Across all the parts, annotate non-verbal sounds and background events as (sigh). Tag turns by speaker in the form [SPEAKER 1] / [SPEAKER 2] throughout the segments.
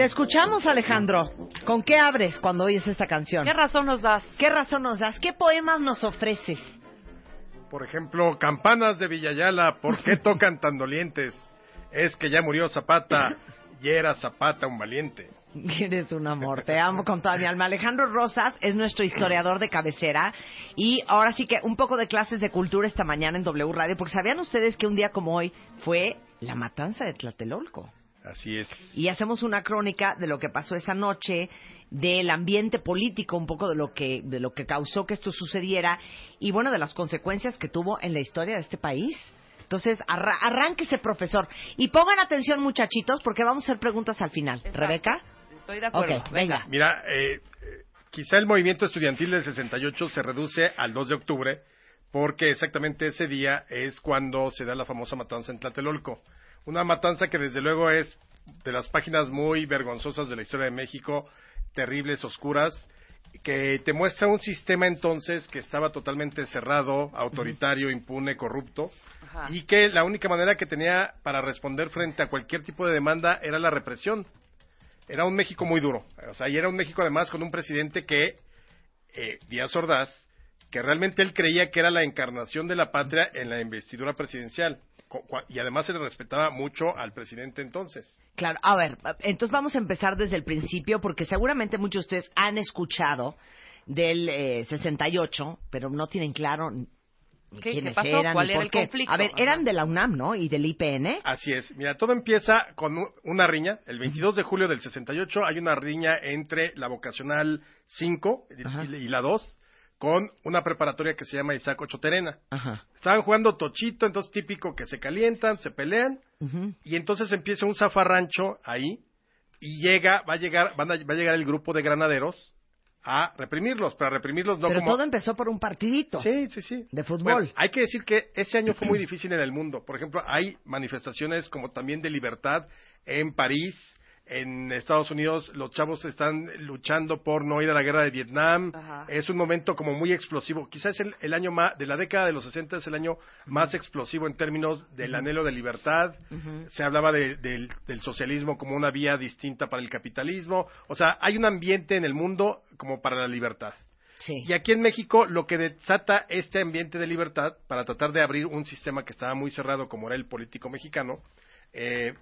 [SPEAKER 1] Te escuchamos, Alejandro. ¿Con qué abres cuando oyes esta canción?
[SPEAKER 2] ¿Qué razón nos das?
[SPEAKER 1] ¿Qué razón nos das? ¿Qué poemas nos ofreces?
[SPEAKER 3] Por ejemplo, Campanas de Villayala, ¿por qué (laughs) tocan tan dolientes? Es que ya murió Zapata y era Zapata un valiente.
[SPEAKER 1] Eres un amor, (laughs) te amo con toda mi alma. Alejandro Rosas es nuestro historiador de cabecera y ahora sí que un poco de clases de cultura esta mañana en W Radio, porque sabían ustedes que un día como hoy fue la matanza de Tlatelolco.
[SPEAKER 3] Así es.
[SPEAKER 1] Y hacemos una crónica de lo que pasó esa noche, del ambiente político, un poco de lo que de lo que causó que esto sucediera y bueno, de las consecuencias que tuvo en la historia de este país. Entonces, arra arránquese, profesor. Y pongan atención, muchachitos, porque vamos a hacer preguntas al final.
[SPEAKER 2] Exacto.
[SPEAKER 1] ¿Rebeca?
[SPEAKER 2] Estoy de acuerdo.
[SPEAKER 1] Ok, venga.
[SPEAKER 3] Mira, eh, eh, quizá el movimiento estudiantil del 68 se reduce al 2 de octubre, porque exactamente ese día es cuando se da la famosa matanza en Tlatelolco. Una matanza que desde luego es de las páginas muy vergonzosas de la historia de México, terribles, oscuras, que te muestra un sistema entonces que estaba totalmente cerrado, autoritario, impune, corrupto,
[SPEAKER 2] Ajá.
[SPEAKER 3] y que la única manera que tenía para responder frente a cualquier tipo de demanda era la represión. Era un México muy duro. O sea, y era un México además con un presidente que, eh, Díaz Ordaz, que realmente él creía que era la encarnación de la patria en la investidura presidencial. Y además se le respetaba mucho al presidente entonces.
[SPEAKER 1] Claro, a ver, entonces vamos a empezar desde el principio, porque seguramente muchos de ustedes han escuchado del eh, 68, pero no tienen claro
[SPEAKER 2] ¿Qué-
[SPEAKER 1] quiénes
[SPEAKER 2] qué pasó?
[SPEAKER 1] eran,
[SPEAKER 2] ¿Cuál era el
[SPEAKER 1] qué.
[SPEAKER 2] conflicto?
[SPEAKER 1] A ver,
[SPEAKER 2] Ajá.
[SPEAKER 1] eran de la UNAM, ¿no? Y del IPN.
[SPEAKER 3] Así es. Mira, todo empieza con una riña. El 22 de julio del 68 hay una riña entre la vocacional 5 y- y la 2 con una preparatoria que se llama Isaac Ocho Terena.
[SPEAKER 1] Ajá.
[SPEAKER 3] Estaban jugando tochito, entonces típico que se calientan, se pelean y entonces empieza un zafarrancho ahí y llega, va a llegar, van a- va a llegar el grupo de granaderos a reprimirlos, para reprimirlos no
[SPEAKER 1] Pero
[SPEAKER 3] como
[SPEAKER 1] todo empezó por un partidito.
[SPEAKER 3] Sí, sí, sí.
[SPEAKER 1] De fútbol.
[SPEAKER 3] Bueno, hay que decir que ese año fue muy (clears throat) difícil en el mundo. Por ejemplo, hay manifestaciones como también de libertad en París, en Estados Unidos. Los chavos están luchando por no ir a la guerra de Vietnam.
[SPEAKER 2] Ajá.
[SPEAKER 3] Es un momento como muy explosivo. Quizás el, el año más, de la década de los 60 es el año más explosivo en términos del anhelo de libertad. Se hablaba de- del, del socialismo como una vía distinta para el capitalismo. O sea, hay un ambiente en el mundo como para la libertad.
[SPEAKER 1] Sí.
[SPEAKER 3] Y aquí en México lo que desata este ambiente de libertad para tratar de abrir un sistema que estaba muy cerrado como era el político mexicano, eh,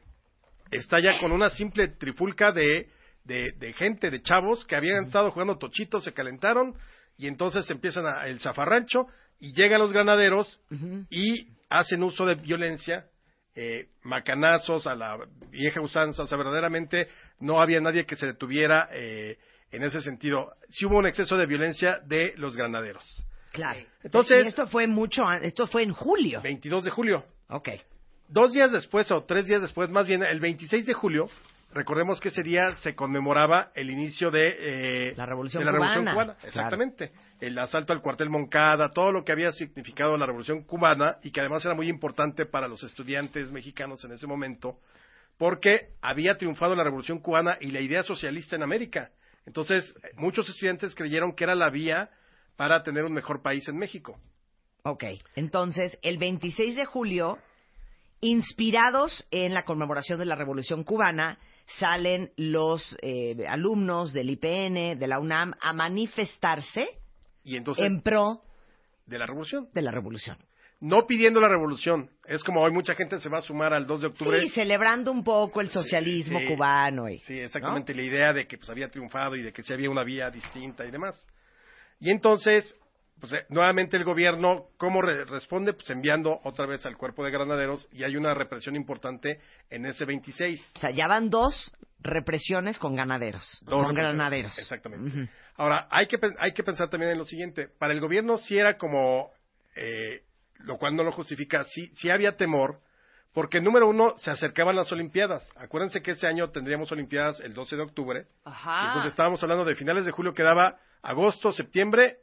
[SPEAKER 3] está ya con una simple trifulca de, de, de gente, de chavos que habían estado jugando tochitos, se calentaron y entonces empiezan a- el zafarrancho y llegan los granaderos y hacen uso de violencia, eh, macanazos a la vieja usanza, o sea, verdaderamente no había nadie que se detuviera eh, en ese sentido. Sí hubo un exceso de violencia de los granaderos.
[SPEAKER 1] Claro.
[SPEAKER 3] Entonces-
[SPEAKER 1] Y esto fue mucho, esto fue en julio.
[SPEAKER 3] 22 de julio.
[SPEAKER 1] Ok.
[SPEAKER 3] Dos días después, o tres días después, más bien el 26 de julio, recordemos que ese día se conmemoraba el inicio de, eh,
[SPEAKER 1] La Revolución
[SPEAKER 3] de la Revolución
[SPEAKER 1] Cubana.
[SPEAKER 3] Cubana.
[SPEAKER 1] Claro.
[SPEAKER 3] Exactamente. El asalto al cuartel Moncada, todo lo que había significado la Revolución Cubana y que además era muy importante para los estudiantes mexicanos en ese momento, porque había triunfado la Revolución Cubana y la idea socialista en América. Entonces, muchos estudiantes creyeron que era la vía para tener un mejor país en México.
[SPEAKER 1] Ok. Entonces, el 26 de julio, inspirados en la conmemoración de la Revolución Cubana, salen los eh, alumnos del IPN, de la UNAM, a manifestarse
[SPEAKER 3] Y entonces,
[SPEAKER 1] en pro
[SPEAKER 3] de la Revolución.
[SPEAKER 1] de la Revolución.
[SPEAKER 3] no pidiendo la revolución. Es como hoy mucha gente se va a sumar al 2 de octubre.
[SPEAKER 1] Sí, celebrando un poco el socialismo
[SPEAKER 3] sí.
[SPEAKER 1] cubano. Y,
[SPEAKER 3] Sí, exactamente. La idea de que pues, había triunfado y de que sí había una vía distinta y demás. Y entonces pues eh, nuevamente el gobierno, ¿cómo re- responde? Pues enviando otra vez al cuerpo de granaderos y hay una represión importante en ese 26.
[SPEAKER 1] O sea, ya van dos represiones con ganaderos,
[SPEAKER 3] Dos
[SPEAKER 1] con granaderos.
[SPEAKER 3] Exactamente. Ahora, hay que, hay que pensar también en lo siguiente. Para el gobierno sí era como, eh, lo cual no lo justifica, sí, sí había temor, porque número uno, se acercaban las Olimpiadas. Acuérdense que ese año tendríamos Olimpiadas el 12 de octubre.
[SPEAKER 2] Ajá.
[SPEAKER 3] Y entonces estábamos hablando de finales de julio, quedaba agosto, septiembre,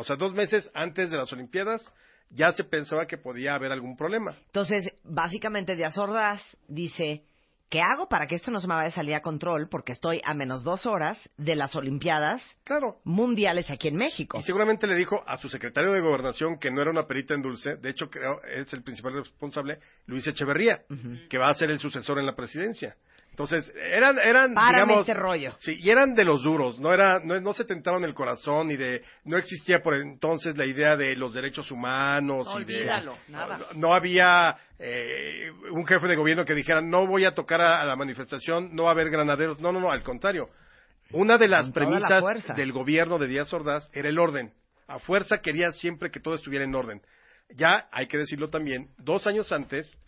[SPEAKER 3] o sea, dos meses antes de las Olimpiadas, ya se pensaba que podía haber algún problema.
[SPEAKER 1] Entonces, básicamente, Díaz Ordaz dice, ¿qué hago para que esto no se me vaya a salir a control? Porque estoy a menos dos horas de las Olimpiadas
[SPEAKER 3] Claro.
[SPEAKER 1] mundiales aquí en México.
[SPEAKER 3] Y seguramente le dijo a su secretario de Gobernación que no era una perita en dulce, de hecho creo es el principal responsable, Luis Echeverría, que va a ser el sucesor en la presidencia. Entonces, eran, eran
[SPEAKER 1] Párame
[SPEAKER 3] digamos,
[SPEAKER 1] este rollo.
[SPEAKER 3] Sí, y eran de los duros, no era, no, no se tentaban el corazón y de, no existía por entonces la idea de los derechos humanos
[SPEAKER 2] No,
[SPEAKER 3] y de,
[SPEAKER 2] olvídalo, nada.
[SPEAKER 3] no, no había eh, un jefe de gobierno que dijera no voy a tocar a, a la manifestación, no va a haber granaderos, no, no, no, al contrario. Una de las
[SPEAKER 1] Con toda la
[SPEAKER 3] premisas del gobierno de Díaz Ordaz era el orden. A fuerza quería siempre que todo estuviera en orden. Ya, hay que decirlo también, dos años antes,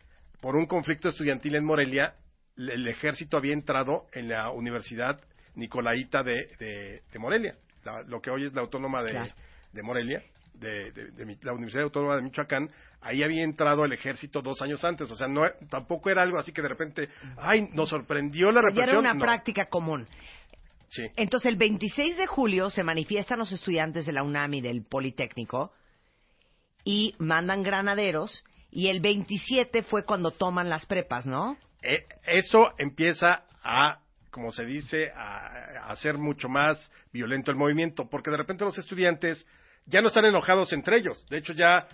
[SPEAKER 3] por un conflicto estudiantil en Morelia, el ejército había entrado en la Universidad Nicolaita de, de- de Morelia, la- lo que hoy es la Autónoma de,
[SPEAKER 1] Claro.
[SPEAKER 3] de Morelia, de, de- de Mi- la Universidad Autónoma de Michoacán, ahí había entrado el ejército dos años antes, o sea, no, tampoco era algo así que de repente, ay, nos sorprendió la
[SPEAKER 1] Ya era
[SPEAKER 3] represión.
[SPEAKER 1] una
[SPEAKER 3] No.
[SPEAKER 1] práctica común.
[SPEAKER 3] Sí.
[SPEAKER 1] Entonces, el 26 de julio se manifiestan los estudiantes de la UNAM y del Politécnico y mandan granaderos. Y el 27 fue cuando toman las prepas, ¿no?
[SPEAKER 3] Eh, eso empieza a, como se dice, a, a hacer mucho más violento el movimiento, porque de repente los estudiantes ya no están enojados entre ellos. De hecho, ya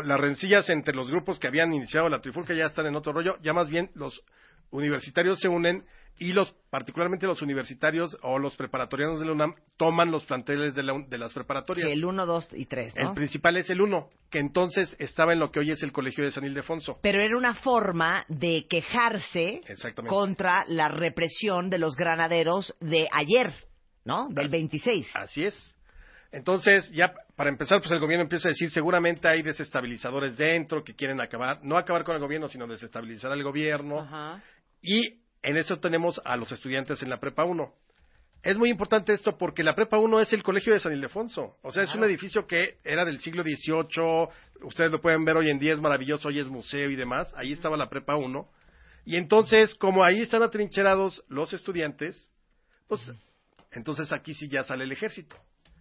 [SPEAKER 3] las rencillas entre los grupos que habían iniciado la trifulca ya están en otro rollo. Ya más bien los universitarios se unen y los, particularmente los universitarios o los preparatorianos de la UNAM, toman los planteles de, la de las preparatorias.
[SPEAKER 1] Sí, el 1, 2 y 3, ¿no?
[SPEAKER 3] El principal es el uno, que entonces estaba en lo que hoy es el Colegio de San Ildefonso.
[SPEAKER 1] Pero era una forma de quejarse contra la represión de los granaderos de ayer, ¿no? Del 26.
[SPEAKER 3] Así es. Entonces, ya para empezar, pues el gobierno empieza a decir, seguramente hay desestabilizadores dentro que quieren acabar, no acabar con el gobierno, sino desestabilizar al gobierno.
[SPEAKER 2] Ajá.
[SPEAKER 3] Y en eso tenemos a los estudiantes en la Prepa 1. Es muy importante esto porque la Prepa 1 es el colegio de San Ildefonso. O sea, es un edificio que era del siglo XVIII. Ustedes lo pueden ver hoy en día, es maravilloso, hoy es museo y demás. Ahí estaba la Prepa 1. Y entonces, como ahí están atrincherados los estudiantes, pues entonces aquí sí ya sale el ejército.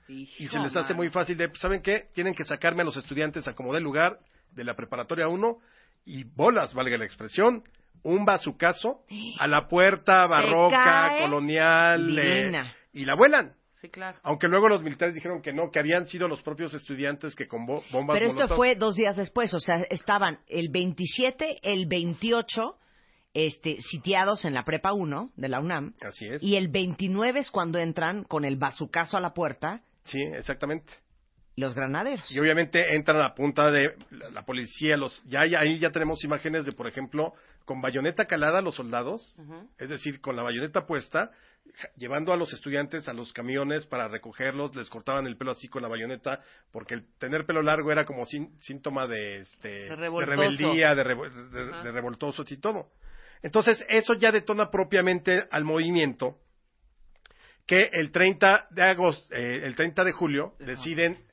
[SPEAKER 3] Y se les hace muy fácil de, pues, ¿saben qué? Tienen que sacarme a los estudiantes a como del lugar de la preparatoria 1 y bolas, valga la expresión, un bazucazo a la puerta barroca, colonial, eh, y la vuelan.
[SPEAKER 2] Sí, claro.
[SPEAKER 3] Aunque luego los militares dijeron que no, que habían sido los propios estudiantes que con bo- bombas
[SPEAKER 1] Pero esto
[SPEAKER 3] Molotov-
[SPEAKER 1] fue dos días después, o sea, estaban el 27, el 28 este, sitiados en la Prepa 1 de la UNAM
[SPEAKER 3] Así es.
[SPEAKER 1] y el 29 es cuando entran con el bazucazo a la puerta
[SPEAKER 3] Sí, exactamente.
[SPEAKER 1] los granaderos.
[SPEAKER 3] Y obviamente entran a punta de la, la policía, los ya ahí ya tenemos imágenes de, por ejemplo, con bayoneta calada los soldados, es decir, con la bayoneta puesta, llevando a los estudiantes a los camiones para recogerlos, les cortaban el pelo así con la bayoneta, porque el tener pelo largo era como sin- síntoma de, este,
[SPEAKER 2] De revoltoso.
[SPEAKER 3] rebeldía, de, revo- de- de revoltosos y todo. Entonces, eso ya detona propiamente al movimiento que el 30 de agosto, eh, el 30 de julio, deciden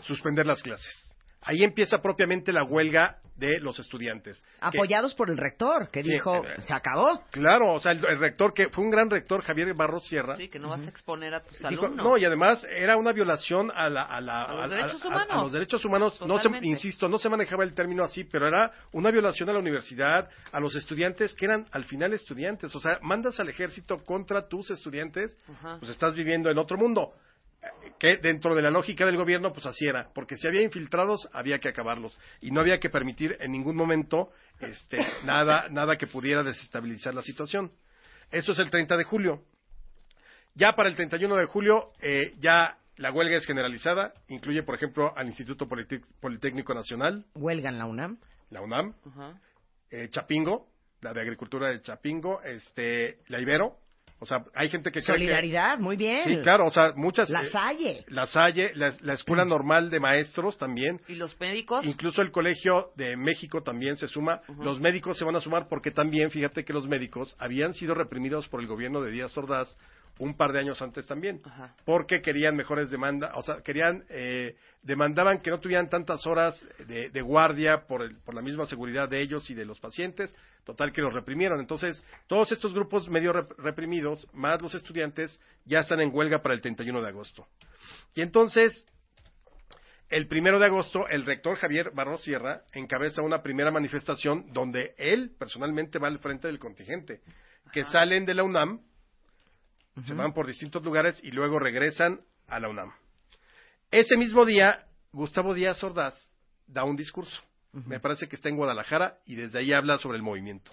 [SPEAKER 3] suspender las clases. Ahí empieza propiamente la huelga de los estudiantes. Que-
[SPEAKER 1] Apoyados por el rector, que
[SPEAKER 3] Sí,
[SPEAKER 1] dijo,
[SPEAKER 3] eh,
[SPEAKER 1] se acabó.
[SPEAKER 3] claro, o sea, el, el rector, que fue un gran rector, Javier Barros Sierra,
[SPEAKER 2] Sí, que no vas a exponer a tus
[SPEAKER 3] dijo,
[SPEAKER 2] alumnos.
[SPEAKER 3] no, y además era una violación a, la, a, la-
[SPEAKER 2] A los
[SPEAKER 3] a-
[SPEAKER 2] derechos
[SPEAKER 3] a- a-
[SPEAKER 2] humanos.
[SPEAKER 3] a los derechos humanos. No se, insisto, no se manejaba el término así, pero era una violación a la universidad, a los estudiantes que eran al final estudiantes. O sea, mandas al ejército contra tus estudiantes,
[SPEAKER 2] Ajá.
[SPEAKER 3] pues estás viviendo en otro mundo. Que dentro de la lógica del gobierno, pues así era. Porque si había infiltrados, había que acabarlos. Y no había que permitir en ningún momento este, (laughs) nada, nada que pudiera desestabilizar la situación. Eso es el 30 de julio. Ya para el 31 de julio, eh, ya la huelga es generalizada. Incluye, por ejemplo, al Instituto Politécnico Nacional,
[SPEAKER 1] Huelga en la UNAM.
[SPEAKER 3] la UNAM, eh, Chapingo, la de Agricultura de Chapingo, este, la Ibero, O sea, hay gente que cree que...
[SPEAKER 1] Solidaridad, muy bien.
[SPEAKER 3] Sí, claro, o sea, muchas...
[SPEAKER 1] La
[SPEAKER 3] eh,
[SPEAKER 1] Salle.
[SPEAKER 3] la Salle, la, la Escuela Normal de Maestros también.
[SPEAKER 2] ¿Y los médicos?
[SPEAKER 3] Incluso el Colegio de México también se suma. Los médicos se van a sumar porque también, fíjate que los médicos habían sido reprimidos por el gobierno de Díaz Ordaz un par de años antes también.
[SPEAKER 2] Ajá.
[SPEAKER 3] Porque querían mejores demandas, o sea, querían, eh, demandaban que no tuvieran tantas horas de, de guardia por, el- por la misma seguridad de ellos y de los pacientes. Total que los reprimieron. Entonces, todos estos grupos medio rep- reprimidos, más los estudiantes, ya están en huelga para el 31 de agosto. Y entonces, el primero de agosto, el rector Javier Barros Sierra encabeza una primera manifestación donde él personalmente va al frente del contingente, que salen de la UNAM, se van por distintos lugares y luego regresan a la UNAM. Ese mismo día, Gustavo Díaz Ordaz da un discurso. Me parece que está en Guadalajara y desde ahí habla sobre el movimiento.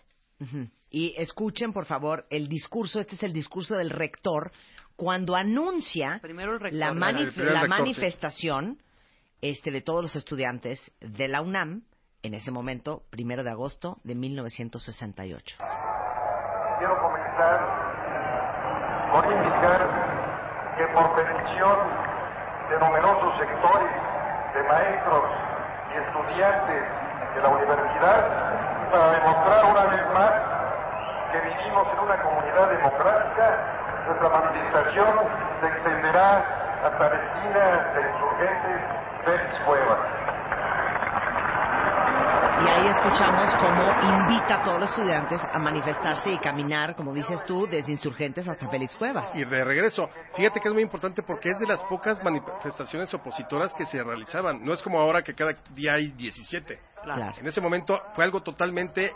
[SPEAKER 1] Y escuchen, por favor, el discurso, este es el discurso del rector, cuando anuncia
[SPEAKER 2] Primero el rector.
[SPEAKER 1] la, manif-
[SPEAKER 3] El primer
[SPEAKER 1] la
[SPEAKER 3] rector, sí.
[SPEAKER 1] manifestación este, de todos los estudiantes de la UNAM, en ese momento, primero de agosto de 1968.
[SPEAKER 4] Quiero comenzar con indicar que por petición de numerosos sectores de maestros y estudiantes de la universidad, para demostrar una vez más que vivimos en una comunidad democrática, nuestra manifestación se extenderá hasta la esquina de insurgentes Félix Cuevas.
[SPEAKER 1] Y ahí escuchamos cómo invita a todos los estudiantes a manifestarse y caminar, como dices tú, desde insurgentes hasta Félix Cuevas.
[SPEAKER 3] Y de regreso, fíjate que es muy importante porque es de las pocas manifestaciones opositoras que se realizaban. No es como ahora que cada día hay 17.
[SPEAKER 1] Claro.
[SPEAKER 3] En ese momento fue algo totalmente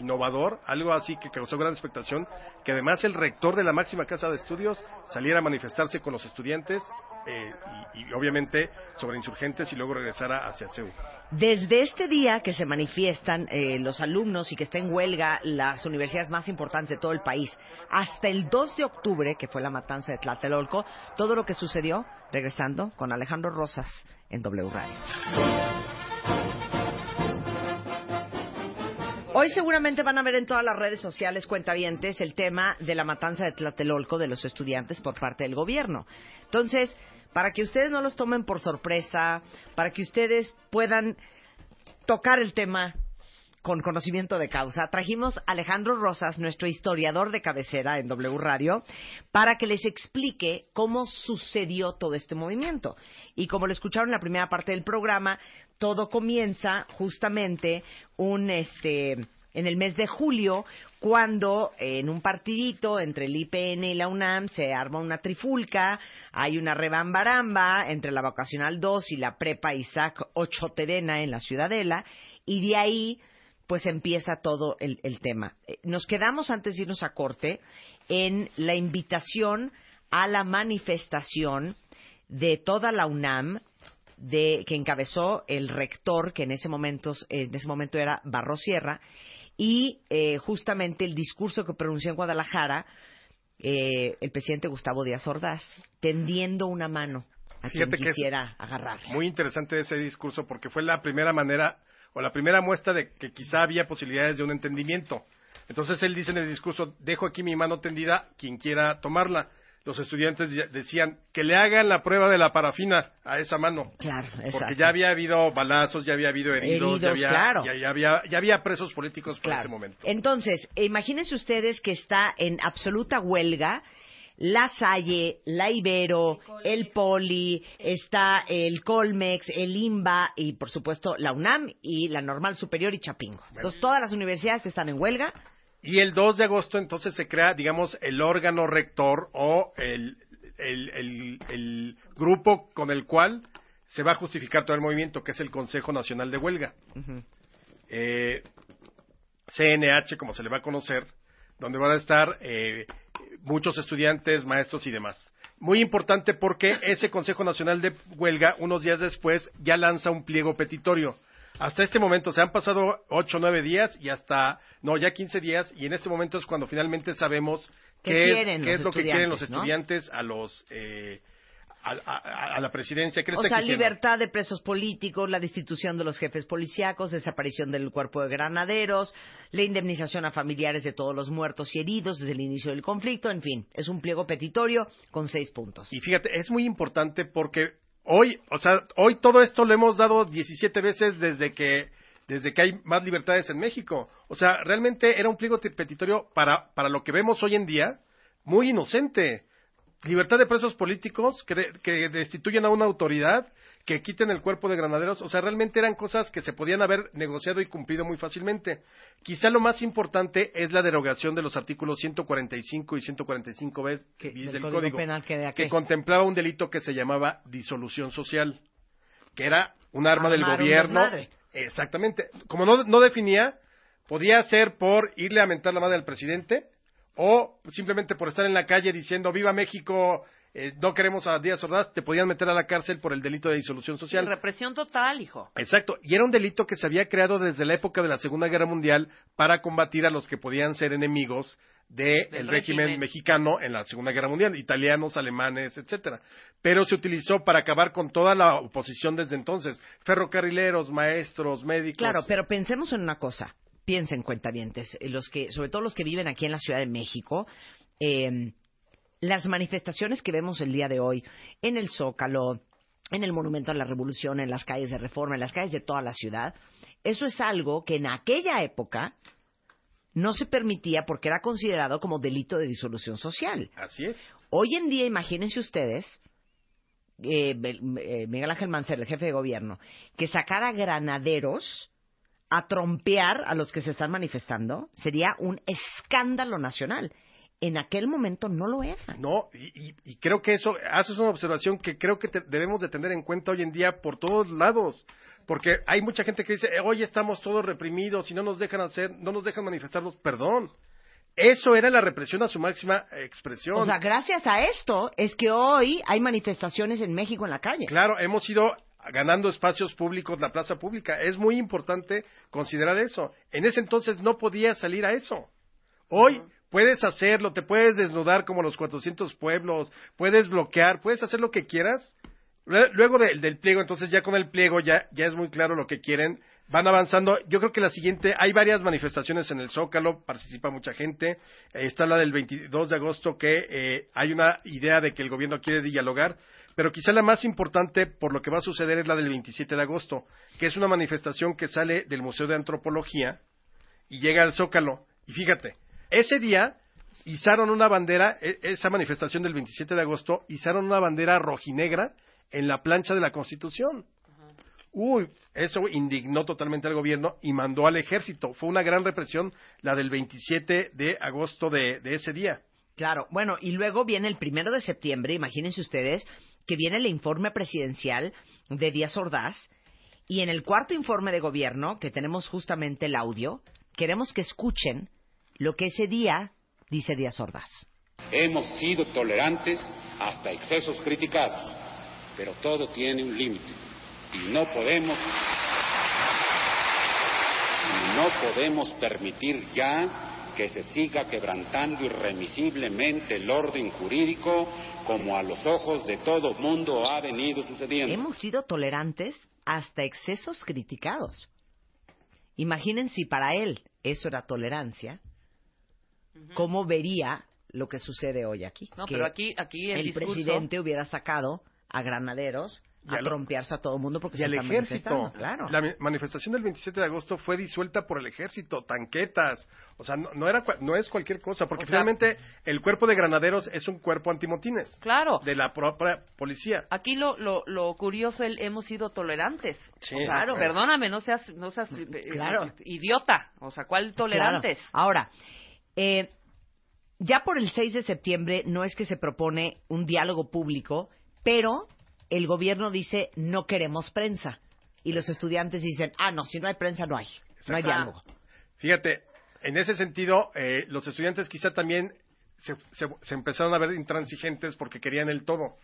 [SPEAKER 3] innovador, algo así que causó gran expectación, que además el rector de la máxima casa de estudios saliera a manifestarse con los estudiantes eh, y, y obviamente sobre insurgentes y luego regresara hacia CEU.
[SPEAKER 1] Desde este día que se manifiestan eh, los alumnos y que está en huelga las universidades más importantes de todo el país, hasta el 2 de octubre, que fue la matanza de Tlatelolco, todo lo que sucedió, regresando con Alejandro Rosas en W Radio. Hoy seguramente van a ver en todas las redes sociales cuentavientes el tema de la matanza de Tlatelolco de los estudiantes por parte del gobierno. Entonces, para que ustedes no los tomen por sorpresa, para que ustedes puedan tocar el tema con conocimiento de causa, trajimos a Alejandro Rosas, nuestro historiador de cabecera en W Radio, para que les explique cómo sucedió todo este movimiento. Y como lo escucharon en la primera parte del programa, todo comienza justamente un este en el mes de julio, cuando en un partidito entre el IPN y la UNAM se arma una trifulca, hay una rebambaramba entre la Vocacional 2 y la Prepa Isaac Ocho Terena en la Ciudadela, y de ahí pues empieza todo el, el tema. Eh, Nos quedamos antes de irnos a corte en la invitación a la manifestación de toda la UNAM de que encabezó el rector que en ese momento en ese momento era Barro Sierra y eh, justamente el discurso que pronunció en Guadalajara eh, el presidente Gustavo Díaz Ordaz tendiendo una mano a quien
[SPEAKER 3] Fíjate que es
[SPEAKER 1] quisiera agarrar.
[SPEAKER 3] Muy interesante ese discurso porque fue la primera manera o la primera muestra de que quizá había posibilidades de un entendimiento. Entonces él dice en el discurso, dejo aquí mi mano tendida, quien quiera tomarla. Los estudiantes decían que le hagan la prueba de la parafina a esa mano.
[SPEAKER 1] Claro,
[SPEAKER 3] Porque
[SPEAKER 1] exacto.
[SPEAKER 3] ya había habido balazos, ya había habido heridos, ya, había,
[SPEAKER 1] claro.
[SPEAKER 3] ya, ya había, ya había presos políticos por
[SPEAKER 1] Claro.
[SPEAKER 3] ese momento.
[SPEAKER 1] Entonces, imagínense ustedes que está en absoluta huelga la Salle, la Ibero, el Poli, está el Colmex, el IMBA y, por supuesto, la UNAM y la Normal Superior y Chapingo. Entonces, todas las universidades están en huelga.
[SPEAKER 3] Y el 2 de agosto entonces se crea, digamos, el órgano rector o el, el, el- el grupo con el cual se va a justificar todo el movimiento, que es el Consejo Nacional de Huelga. Eh, CNH, como se le va a conocer, donde van a estar eh, muchos estudiantes, maestros y demás. Muy importante porque ese Consejo Nacional de Huelga, unos días después, ya lanza un pliego petitorio. Hasta este momento se han pasado ocho o nueve días y hasta, no, ya 15 días, y en este momento es cuando finalmente sabemos
[SPEAKER 1] ¿Qué
[SPEAKER 3] qué, es, qué lo que quieren los
[SPEAKER 1] estudiantes, no?
[SPEAKER 3] estudiantes a los, eh, a, a- a la presidencia. ¿Qué le
[SPEAKER 1] O sea,
[SPEAKER 3] exigiendo?
[SPEAKER 1] libertad de presos políticos, la destitución de los jefes policíacos, desaparición del cuerpo de granaderos, la indemnización a familiares de todos los muertos y heridos desde el inicio del conflicto, en fin, es un pliego petitorio con seis puntos.
[SPEAKER 3] Y fíjate, es muy importante porque hoy, o sea, hoy todo esto lo hemos dado 17 veces desde que desde que hay más libertades en México. O sea, realmente era un pliego petitorio para para lo que vemos hoy en día muy inocente. Libertad de presos políticos que destituyen a una autoridad, que quiten el cuerpo de granaderos, o sea, realmente eran cosas que se podían haber negociado y cumplido muy fácilmente. Quizá lo más importante es la derogación de los artículos 145 y 145 bis
[SPEAKER 1] Que-
[SPEAKER 3] bis
[SPEAKER 1] del
[SPEAKER 3] del
[SPEAKER 1] Código
[SPEAKER 3] Código,
[SPEAKER 1] Penal, que
[SPEAKER 3] que contemplaba un delito que se llamaba disolución social, que era un arma del
[SPEAKER 1] Armar
[SPEAKER 3] gobierno. Exactamente. Como no, no definía, podía ser por irle a mentar la madre al presidente o simplemente por estar en la calle diciendo viva México, eh, no queremos a Díaz Ordaz, te podían meter a la cárcel por el delito de disolución social.
[SPEAKER 2] Represión total, hijo.
[SPEAKER 3] Exacto, y era un delito que se había creado desde la época de la Segunda Guerra Mundial para combatir a los que podían ser enemigos del
[SPEAKER 2] Del
[SPEAKER 3] régimen,
[SPEAKER 2] régimen.
[SPEAKER 3] mexicano en la Segunda Guerra Mundial, italianos, alemanes, etcétera. Pero se utilizó para acabar con toda la oposición desde entonces, ferrocarrileros, maestros, médicos.
[SPEAKER 1] Claro, pero pensemos en una cosa. Piensen, cuentavientes, eh, los que, sobre todo los que viven aquí en la Ciudad de México, eh, las manifestaciones que vemos el día de hoy en el Zócalo, en el Monumento a la Revolución, en las calles de Reforma, en las calles de toda la ciudad, eso es algo que en aquella época no se permitía porque era considerado como delito de disolución social.
[SPEAKER 3] Así es.
[SPEAKER 1] Hoy en día, imagínense ustedes, eh, eh, Miguel Ángel Mancera, el jefe de gobierno, que sacara granaderos a trompear a los que se están manifestando, sería un escándalo nacional. En aquel momento no lo era.
[SPEAKER 3] No, y, y- y creo que eso, haces una observación que creo que te- debemos de tener en cuenta hoy en día por todos lados, porque hay mucha gente que dice, "Eh, hoy estamos todos reprimidos y no nos dejan hacer, no nos dejan manifestarnos, perdón. Eso era la represión a su máxima expresión.
[SPEAKER 1] O sea, gracias a esto es que hoy hay manifestaciones en México en la calle.
[SPEAKER 3] Claro, hemos ido ganando espacios públicos, la plaza pública. Es muy importante considerar eso. En ese entonces no podías salir a eso. Hoy puedes hacerlo, te puedes desnudar como los 400 pueblos, puedes bloquear, puedes hacer lo que quieras. Lue- Luego del, del pliego, entonces ya con el pliego ya, ya es muy claro lo que quieren. Van avanzando. Yo creo que la siguiente, hay varias manifestaciones en el Zócalo, participa mucha gente. Eh, está la del 22 de agosto que eh, hay una idea de que el gobierno quiere dialogar. Pero quizá la más importante por lo que va a suceder es la del 27 de agosto, que es una manifestación que sale del Museo de Antropología y llega al Zócalo. Y fíjate, ese día izaron una bandera, e- esa manifestación del 27 de agosto, izaron una bandera rojinegra en la plancha de la Constitución. Uy, eso indignó totalmente al gobierno y mandó al ejército. Fue una gran represión la del 27 de agosto de, de ese día.
[SPEAKER 1] Claro, bueno, y luego viene el primero de septiembre, imagínense ustedes, que viene el informe presidencial de Díaz Ordaz, y en el cuarto informe de gobierno, que tenemos justamente el audio, queremos que escuchen lo que ese día dice Díaz Ordaz.
[SPEAKER 5] Hemos sido tolerantes hasta excesos criticados, pero todo tiene un límite y no podemos y no podemos permitir ya que se siga quebrantando irremisiblemente el orden jurídico como a los ojos de todo mundo ha venido sucediendo.
[SPEAKER 1] Hemos sido tolerantes hasta excesos criticados. Imaginen si para él eso era tolerancia, ¿cómo vería lo que sucede hoy aquí?
[SPEAKER 2] No,
[SPEAKER 1] Que
[SPEAKER 2] pero aquí, aquí el,
[SPEAKER 1] el
[SPEAKER 2] discurso...
[SPEAKER 1] presidente hubiera sacado a granaderos
[SPEAKER 3] Y
[SPEAKER 1] a trompearse a todo el mundo porque
[SPEAKER 3] Y
[SPEAKER 1] se
[SPEAKER 3] al
[SPEAKER 1] están
[SPEAKER 3] ejército.
[SPEAKER 1] Claro.
[SPEAKER 3] La manifestación del 27 de agosto fue disuelta por el ejército, tanquetas. O sea, no, no era, cua- no es cualquier cosa, porque
[SPEAKER 2] O sea-
[SPEAKER 3] finalmente el cuerpo de granaderos es un cuerpo antimotines.
[SPEAKER 2] Claro.
[SPEAKER 3] De la propia policía.
[SPEAKER 2] Aquí lo, lo, lo curioso, el, hemos sido tolerantes.
[SPEAKER 3] Sí, claro.
[SPEAKER 2] Perdóname, no seas, no seas eh,
[SPEAKER 1] Claro.
[SPEAKER 2] idiota. O sea, ¿cuál tolerantes?
[SPEAKER 1] Claro. Ahora, eh, ya por el 6 de septiembre no es que se propone un diálogo público, pero el gobierno dice no queremos prensa. Y los estudiantes dicen, ah, no, si no hay prensa no hay. No hay diálogo.
[SPEAKER 3] Fíjate, en ese sentido, eh, los estudiantes quizá también se, se- se empezaron a ver intransigentes porque querían el todo.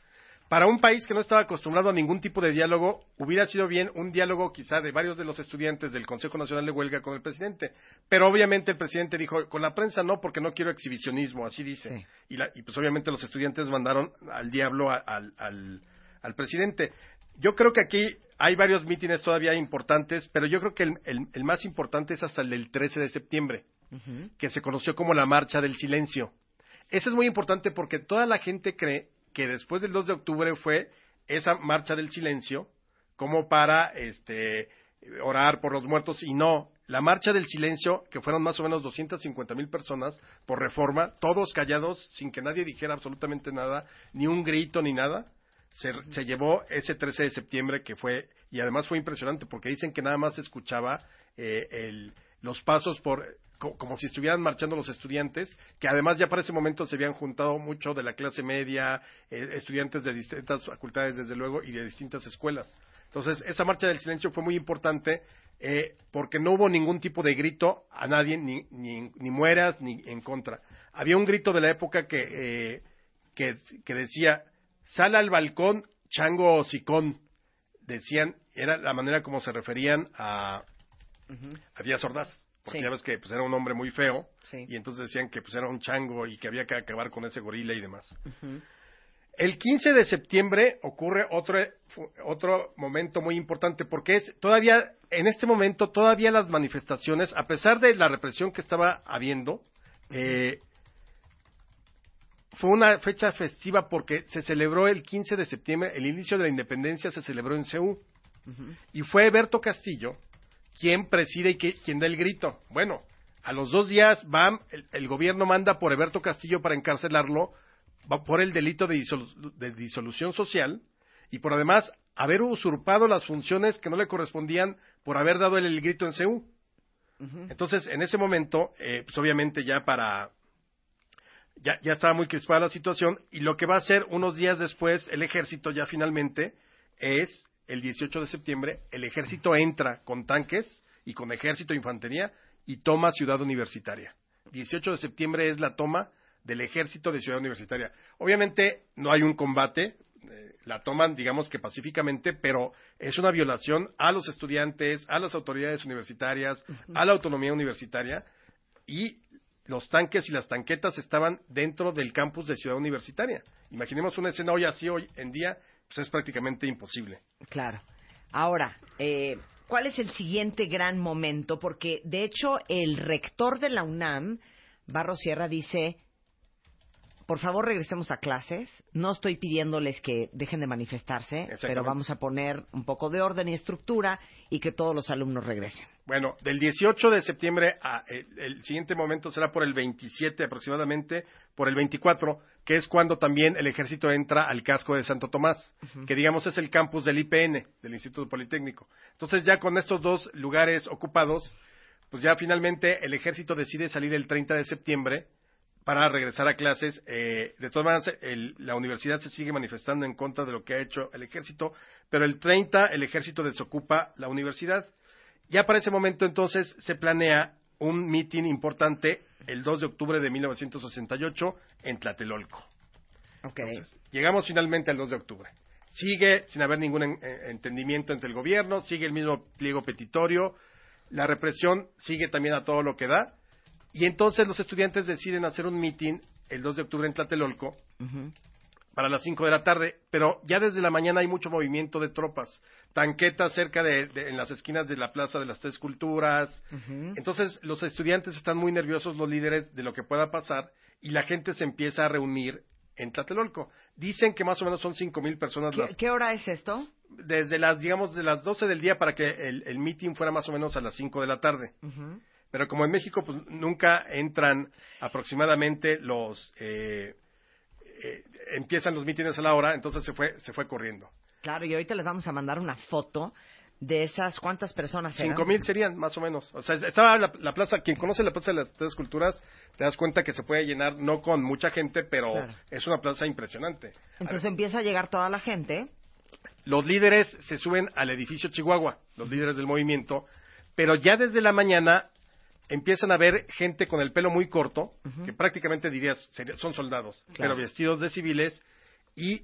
[SPEAKER 3] Para un país que no estaba acostumbrado a ningún tipo de diálogo, hubiera sido bien un diálogo quizá de varios de los estudiantes del Consejo Nacional de Huelga con el presidente. Pero obviamente el presidente dijo, con la prensa no, porque no quiero exhibicionismo, así dice.
[SPEAKER 1] Sí.
[SPEAKER 3] Y, la- y pues obviamente los estudiantes mandaron al diablo a- al- al presidente. Yo creo que aquí hay varios mítines todavía importantes, pero yo creo que el, el- el más importante es hasta el del 13 de septiembre, que se conoció como la Marcha del Silencio. Eso es muy importante porque toda la gente cree que después del 2 de octubre fue esa marcha del silencio como para este orar por los muertos y no, la marcha del silencio, que fueron más o menos 250 mil personas por reforma, todos callados, sin que nadie dijera absolutamente nada, ni un grito ni nada, se, se llevó ese 13 de septiembre que fue, y además fue impresionante porque dicen que nada más se escuchaba eh, el- los pasos por, como si estuvieran marchando los estudiantes, que además ya para ese momento se habían juntado mucho de la clase media, eh, estudiantes de distintas facultades desde luego y de distintas escuelas. Entonces, esa marcha del silencio fue muy importante eh, porque no hubo ningún tipo de grito a nadie, ni, ni, ni mueras, ni en contra. Había un grito de la época que, eh, que, que decía, sal al balcón, chango o sicón. Decían, era la manera como se referían a, a Díaz Ordaz. Porque
[SPEAKER 1] Sí.
[SPEAKER 3] ya ves que pues, era un hombre muy feo.
[SPEAKER 1] Sí.
[SPEAKER 3] Y entonces decían que pues, era un chango y que había que acabar con ese gorila y demás. El 15 de septiembre ocurre otro, otro momento muy importante porque es todavía, en este momento, todavía las manifestaciones, a pesar de la represión que estaba habiendo, eh, fue una fecha festiva porque se celebró el 15 de septiembre, el inicio de la independencia se celebró en Ceú. Y fue Berto Castillo quien preside y quien da el grito. Bueno, a los dos días va, el, el gobierno manda por Eberto Castillo para encarcelarlo va por el delito de, disolu- de disolución social y por además haber usurpado las funciones que no le correspondían por haber dado él el grito en CEU. Entonces, en ese momento, eh, pues obviamente ya para... Ya, ya estaba muy crispada la situación y lo que va a hacer unos días después el ejército ya finalmente es el 18 de septiembre, el ejército entra con tanques y con ejército e infantería y toma Ciudad Universitaria. 18 de septiembre es la toma del ejército de Ciudad Universitaria. Obviamente no hay un combate, eh, la toman digamos que pacíficamente, pero es una violación a los estudiantes, a las autoridades universitarias, a la autonomía universitaria y los tanques y las tanquetas estaban dentro del campus de Ciudad Universitaria. Imaginemos una escena hoy así, hoy en día, pues es prácticamente imposible.
[SPEAKER 1] Claro. Ahora, eh, ¿cuál es el siguiente gran momento? Porque, de hecho, el rector de la UNAM, Barro Sierra, dice, por favor regresemos a clases. No estoy pidiéndoles que dejen de manifestarse, pero vamos a poner un poco de orden y estructura y que todos los alumnos regresen.
[SPEAKER 3] Bueno, del 18 de septiembre a el, el siguiente momento será por el 27 aproximadamente, por el 24, que es cuando también el ejército entra al casco de Santo Tomás, que digamos es el campus del IPN, del Instituto Politécnico. Entonces ya con estos dos lugares ocupados, pues ya finalmente el ejército decide salir el 30 de septiembre para regresar a clases. Eh, de todas maneras, el- la universidad se sigue manifestando en contra de lo que ha hecho el ejército, pero el 30 el ejército desocupa la universidad. Ya para ese momento entonces se planea un mitin importante el 2 de octubre de 1968 en Tlatelolco.
[SPEAKER 1] Ok.
[SPEAKER 3] Entonces, llegamos finalmente al 2 de octubre. Sigue sin haber ningún en- eh, entendimiento entre el gobierno, sigue el mismo pliego petitorio, la represión sigue también a todo lo que da, y entonces los estudiantes deciden hacer un mitin el 2 de octubre en Tlatelolco para las 5 de la tarde, pero ya desde la mañana hay mucho movimiento de tropas, tanquetas cerca de, de- en las esquinas de la Plaza de las Tres Culturas. Entonces los estudiantes están muy nerviosos, los líderes, de lo que pueda pasar y la gente se empieza a reunir en Tlatelolco. Dicen que más o menos son 5 mil personas
[SPEAKER 1] ¿Qué,
[SPEAKER 3] las-
[SPEAKER 1] qué hora es esto?
[SPEAKER 3] desde las, digamos, de las 12 del día para que el, el meeting fuera más o menos a las 5 de la tarde.
[SPEAKER 1] Ujú.
[SPEAKER 3] Pero como en México pues nunca entran aproximadamente los eh, eh, empiezan los mítines a la hora, entonces se fue se fue corriendo.
[SPEAKER 1] Claro, y ahorita les vamos a mandar una foto de esas cuántas personas eran.
[SPEAKER 3] Cinco mil serían más o menos. O sea, estaba la, la plaza, quien conoce la plaza de las tres culturas, te das cuenta que se puede llenar no con mucha gente, pero
[SPEAKER 1] Claro.
[SPEAKER 3] es una plaza impresionante.
[SPEAKER 1] Entonces empieza a llegar toda la gente.
[SPEAKER 3] Los líderes se suben al edificio Chihuahua, los líderes del movimiento, pero ya desde la mañana empiezan a ver gente con el pelo muy corto, que prácticamente dirías son soldados,
[SPEAKER 1] Claro.
[SPEAKER 3] pero vestidos de civiles, y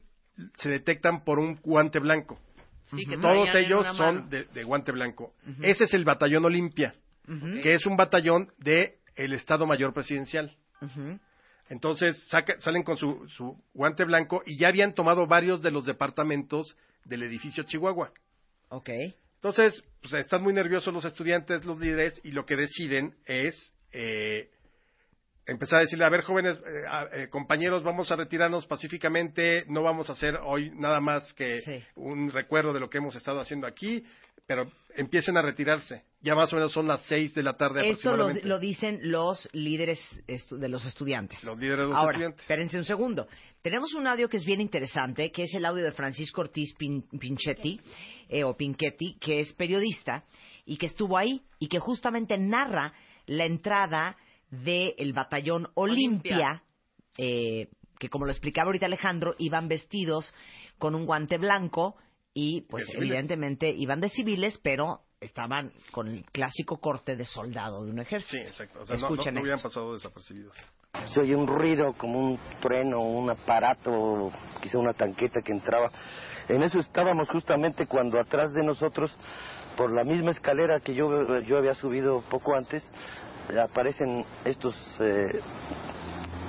[SPEAKER 3] se detectan por un guante blanco.
[SPEAKER 2] Sí,
[SPEAKER 3] Todos ellos son de, de guante blanco. Ese es el batallón Olimpia, que es un batallón de el Estado Mayor Presidencial. Entonces saca- salen con su, su guante blanco y ya habían tomado varios de los departamentos del edificio Chihuahua.
[SPEAKER 1] Ok.
[SPEAKER 3] Entonces, pues, están muy nerviosos los estudiantes, los líderes, y lo que deciden es eh, empezar a decirle, a ver, jóvenes, eh, eh, compañeros, vamos a retirarnos pacíficamente, no vamos a hacer hoy nada más que
[SPEAKER 1] Sí.
[SPEAKER 3] un recuerdo de lo que hemos estado haciendo aquí, pero empiecen a retirarse. Ya más o menos son las seis de la tarde
[SPEAKER 1] Esto lo,
[SPEAKER 3] aproximadamente.
[SPEAKER 1] lo dicen los líderes estu- de los estudiantes.
[SPEAKER 3] Los líderes de los
[SPEAKER 1] Ahora,
[SPEAKER 3] estudiantes.
[SPEAKER 1] espérense un segundo. Tenemos un audio que es bien interesante, que es el audio de Francisco Ortiz Pin- Pinchetti, eh, o Pinchetti, que es periodista y que estuvo ahí y que justamente narra la entrada del batallón Olimpia,
[SPEAKER 2] Olimpia.
[SPEAKER 1] eh, que como lo explicaba ahorita Alejandro, iban vestidos con un guante blanco y pues
[SPEAKER 3] De
[SPEAKER 1] evidentemente iban de civiles, pero estaban con el clásico corte de soldado de un ejército.
[SPEAKER 3] Sí, exacto. O sea, no, no,
[SPEAKER 1] Escuchen
[SPEAKER 3] no hubieran
[SPEAKER 1] esto.
[SPEAKER 3] pasado desapercibidos.
[SPEAKER 6] Se oye un ruido como un trueno, un aparato, quizá una tanqueta que entraba. En eso estábamos justamente cuando atrás de nosotros, por la misma escalera que yo, yo había subido poco antes, aparecen estos eh,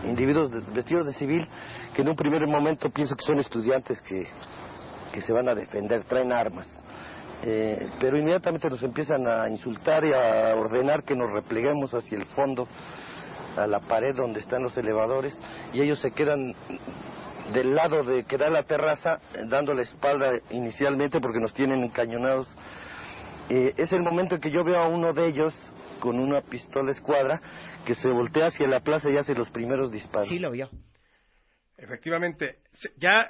[SPEAKER 6] individuos de- vestidos de civil que en un primer momento pienso que son estudiantes que, que se van a defender, traen armas. Eh, pero inmediatamente nos empiezan a insultar y a ordenar que nos repleguemos hacia el fondo a la pared donde están los elevadores y ellos se quedan del lado de que da la terraza dando la espalda inicialmente porque nos tienen encañonados. Eh, es el momento en que yo veo a uno de ellos con una pistola escuadra que se voltea hacia la plaza y hace los primeros disparos.
[SPEAKER 1] Sí lo vio.
[SPEAKER 3] Efectivamente, se- ya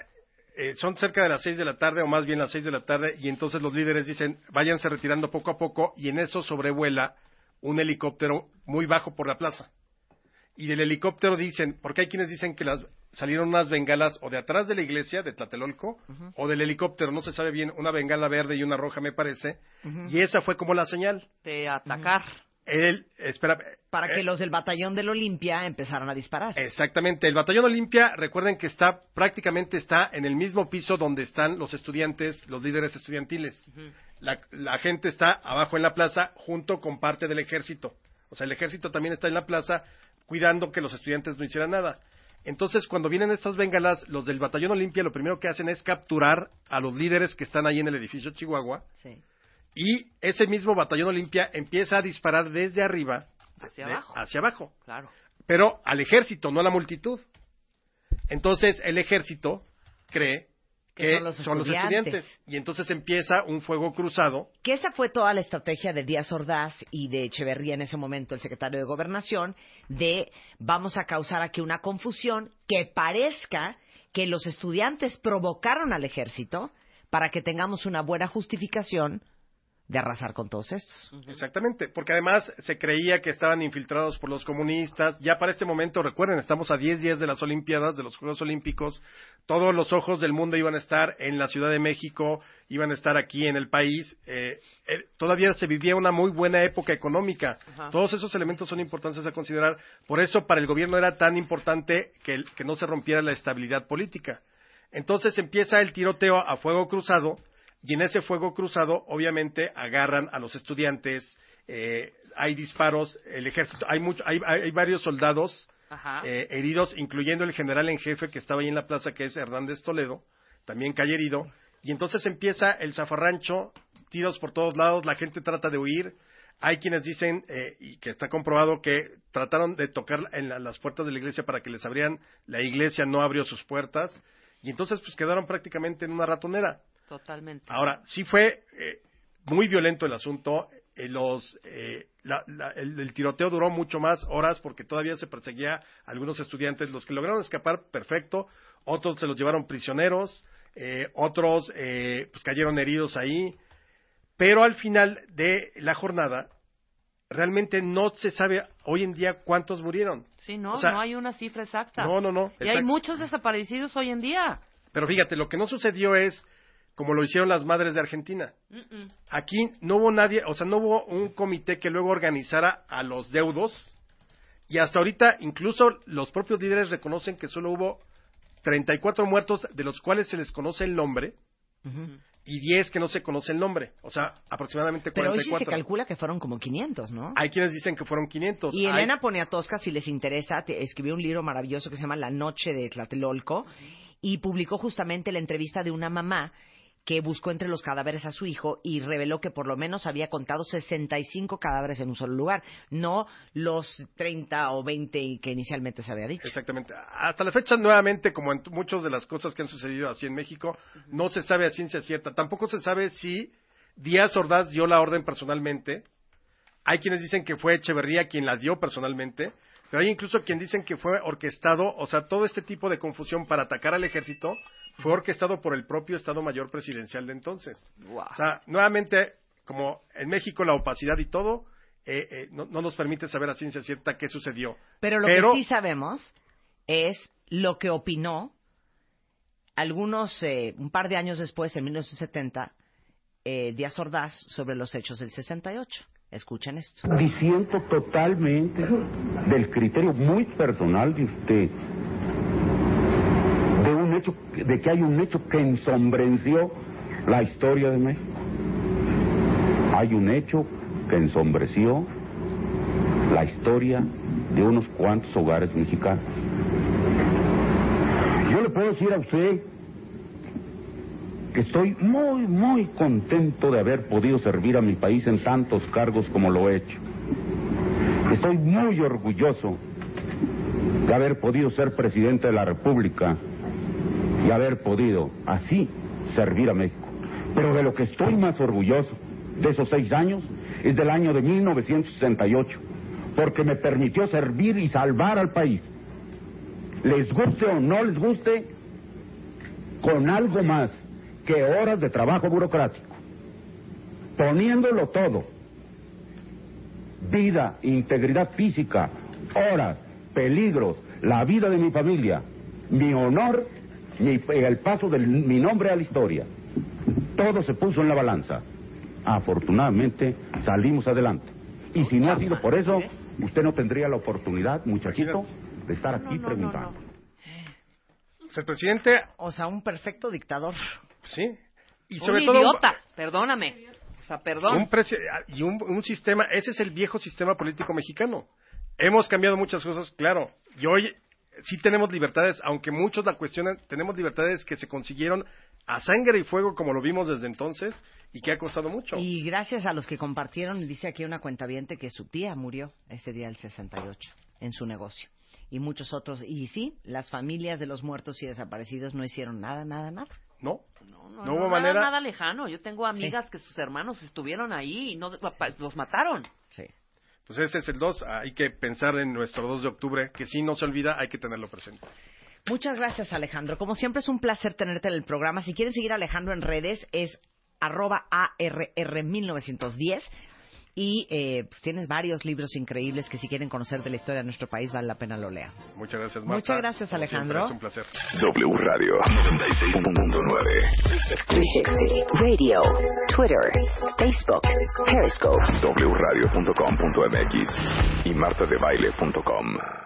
[SPEAKER 3] eh, son cerca de las seis de la tarde, o más bien las seis de la tarde, y entonces los líderes dicen, váyanse retirando poco a poco, y en eso sobrevuela un helicóptero muy bajo por la plaza. Y del helicóptero dicen, porque hay quienes dicen que las, salieron unas bengalas o de atrás de la iglesia de Tlatelolco, o del helicóptero, no se sabe bien, una bengala verde y una roja me parece, y esa fue como la señal.
[SPEAKER 2] De atacar.
[SPEAKER 3] Él, espera,
[SPEAKER 1] Para
[SPEAKER 3] eh,
[SPEAKER 1] que los del batallón del Olimpia empezaran a disparar.
[SPEAKER 3] Exactamente. El batallón Olimpia, recuerden que está prácticamente está en el mismo piso donde están los estudiantes, los líderes estudiantiles. la, la gente está abajo en la plaza junto con parte del ejército. O sea, el ejército también está en la plaza cuidando que los estudiantes no hicieran nada. Entonces, cuando vienen estas bengalas, los del batallón Olimpia lo primero que hacen es capturar a los líderes que están ahí en el edificio Chihuahua
[SPEAKER 1] Sí.
[SPEAKER 3] Y ese mismo batallón Olimpia empieza a disparar desde arriba
[SPEAKER 2] Hacia
[SPEAKER 3] de-
[SPEAKER 2] abajo.
[SPEAKER 3] hacia abajo
[SPEAKER 2] Claro.
[SPEAKER 3] pero al ejército, no a la multitud. Entonces el ejército cree
[SPEAKER 1] Que son los
[SPEAKER 3] son los
[SPEAKER 1] estudiantes.
[SPEAKER 3] estudiantes y entonces empieza un fuego cruzado.
[SPEAKER 1] Que esa fue toda la estrategia de Díaz Ordaz y de Echeverría en ese momento, el secretario de Gobernación, de vamos a causar aquí una confusión que parezca que los estudiantes provocaron al ejército para que tengamos una buena justificación de arrasar con todos estos.
[SPEAKER 3] Exactamente, porque además se creía que estaban infiltrados por los comunistas. Ya para este momento, recuerden, estamos a 10 días de las Olimpiadas, de los Juegos Olímpicos. Todos los ojos del mundo iban a estar en la Ciudad de México, iban a estar aquí en el país. Eh, eh, todavía se vivía una muy buena época económica.
[SPEAKER 2] Ajá.
[SPEAKER 3] Todos esos elementos son importantes a considerar. Por eso, para el gobierno era tan importante que no se rompiera la estabilidad política. Entonces empieza el tiroteo a fuego cruzado y en ese fuego cruzado obviamente agarran a los estudiantes, eh, hay disparos, el ejército, hay, mucho, hay, varios soldados eh, heridos, incluyendo el general en jefe que estaba ahí en la plaza, que es Hernández Toledo, también cae herido, y entonces empieza el zafarrancho, tiros por todos lados, la gente trata de huir, hay quienes dicen, eh, y que está comprobado, que trataron de tocar en la- las puertas de la iglesia para que les abrieran, la iglesia no abrió sus puertas, y entonces pues quedaron prácticamente en una ratonera.
[SPEAKER 2] Totalmente.
[SPEAKER 3] Ahora, sí fue eh, muy violento el asunto. eh, los, eh, la- la- el, el tiroteo duró mucho más horas porque todavía se perseguía a algunos estudiantes. Los que lograron escapar, perfecto. Otros se los llevaron prisioneros. eh, otros eh, pues cayeron heridos ahí. Pero al final de la jornada, realmente no se sabe hoy en día cuántos murieron.
[SPEAKER 2] Sí, no,
[SPEAKER 3] o sea,
[SPEAKER 2] no hay una cifra exacta.
[SPEAKER 3] No, no, no.
[SPEAKER 2] Y hay muchos desaparecidos hoy en día.
[SPEAKER 3] Pero fíjate, lo que no sucedió es como lo hicieron las madres de Argentina. Aquí no hubo nadie, o sea, no hubo un comité que luego organizara a los deudos. Y hasta ahorita, incluso los propios líderes reconocen que solo hubo 34 muertos de los cuales se les conoce el nombre y 10 que no se conoce el nombre. O sea, aproximadamente
[SPEAKER 1] Pero hoy sí
[SPEAKER 3] 44.
[SPEAKER 1] se calcula que fueron como 500, ¿no?
[SPEAKER 3] Hay quienes dicen que fueron 500.
[SPEAKER 1] Y
[SPEAKER 3] Hay-
[SPEAKER 1] Elena Poniatowska, si les interesa, te- escribió un libro maravilloso que se llama La Noche de Tlatelolco y publicó justamente la entrevista de una mamá que buscó entre los cadáveres a su hijo y reveló que por lo menos había contado 65 cadáveres en un solo lugar, no los 30 o 20 que inicialmente se había dicho.
[SPEAKER 3] Exactamente. Hasta la fecha, nuevamente, como en muchas de las cosas que han sucedido así en México, no se sabe a ciencia cierta. Tampoco se sabe si Díaz Ordaz dio la orden personalmente. Hay quienes dicen que fue Echeverría quien la dio personalmente, pero hay incluso quien dicen que fue orquestado, o sea, todo este tipo de confusión para atacar al ejército fue orquestado por el propio Estado Mayor Presidencial de entonces. O sea, nuevamente, como en México la opacidad y todo, eh, eh, no, no nos permite saber a ciencia cierta qué sucedió.
[SPEAKER 1] Pero lo
[SPEAKER 3] Pero-
[SPEAKER 1] que sí sabemos es lo que opinó algunos, eh, un par de años después, en 1970, eh, Díaz Ordaz sobre los hechos del 68. Escuchen esto.
[SPEAKER 7] Disiento totalmente del criterio muy personal de usted, de que hay un hecho que ensombreció la historia de México. Hay un hecho que ensombreció la historia de unos cuantos hogares mexicanos. Yo le puedo decir a usted que estoy muy, muy contento de haber podido servir a mi país en tantos cargos como lo he hecho. Estoy muy orgulloso de haber podido ser presidente de la República y haber podido así servir a México. Pero de lo que estoy más orgulloso de esos seis años es del año de 1968, porque me permitió servir y salvar al país. Les guste o no les guste, con algo más que horas de trabajo burocrático, poniéndolo todo, vida, integridad física, horas, peligros, la vida de mi familia, mi honor, mi- el paso de mi nombre a la historia. Todo se puso en la balanza. Afortunadamente salimos adelante. Y si no ha sido por eso, usted no tendría la oportunidad, muchachito, de estar aquí preguntando.
[SPEAKER 3] Pues el presidente,
[SPEAKER 1] O sea, un perfecto dictador.
[SPEAKER 3] sí, y
[SPEAKER 2] Un
[SPEAKER 3] sobre todo
[SPEAKER 2] idiota, perdóname. O sea, perdón.
[SPEAKER 3] un presi- y un, un sistema, ese es el viejo sistema político mexicano. Hemos cambiado muchas cosas, claro, y hoy sí tenemos libertades, aunque muchos la cuestionan, tenemos libertades que se consiguieron a sangre y fuego como lo vimos desde entonces y que ha costado mucho.
[SPEAKER 1] Y gracias a los que compartieron, dice aquí una cuentaviente que su tía murió ese día del 68 en su negocio. Y muchos otros. Y sí, las familias de los muertos y desaparecidos no hicieron nada, nada, nada.
[SPEAKER 3] ¿No?
[SPEAKER 2] No, no,
[SPEAKER 3] No hubo
[SPEAKER 2] no,
[SPEAKER 3] manera.
[SPEAKER 2] Nada, nada lejano. Yo tengo amigas que sus hermanos estuvieron ahí y no los mataron.
[SPEAKER 1] Sí.
[SPEAKER 3] Pues ese es el 2, hay que pensar en nuestro 2 de octubre, que si no se olvida, hay que tenerlo presente.
[SPEAKER 1] Muchas gracias, Alejandro. Como siempre es un placer tenerte en el programa. Si quieren seguir a Alejandro en redes, es arroba ARR1910. Y eh, pues tienes varios libros increíbles que si quieren conocer de la historia de nuestro país vale la pena lo lean.
[SPEAKER 3] Muchas gracias, Marta.
[SPEAKER 1] Muchas gracias,
[SPEAKER 3] Como siempre,
[SPEAKER 1] Alejandro.
[SPEAKER 3] Es un placer.
[SPEAKER 8] W Radio 96.9.
[SPEAKER 9] 360 Radio, Twitter, Facebook, Periscope.
[SPEAKER 8] wradio.com.mx y martadebaile.com.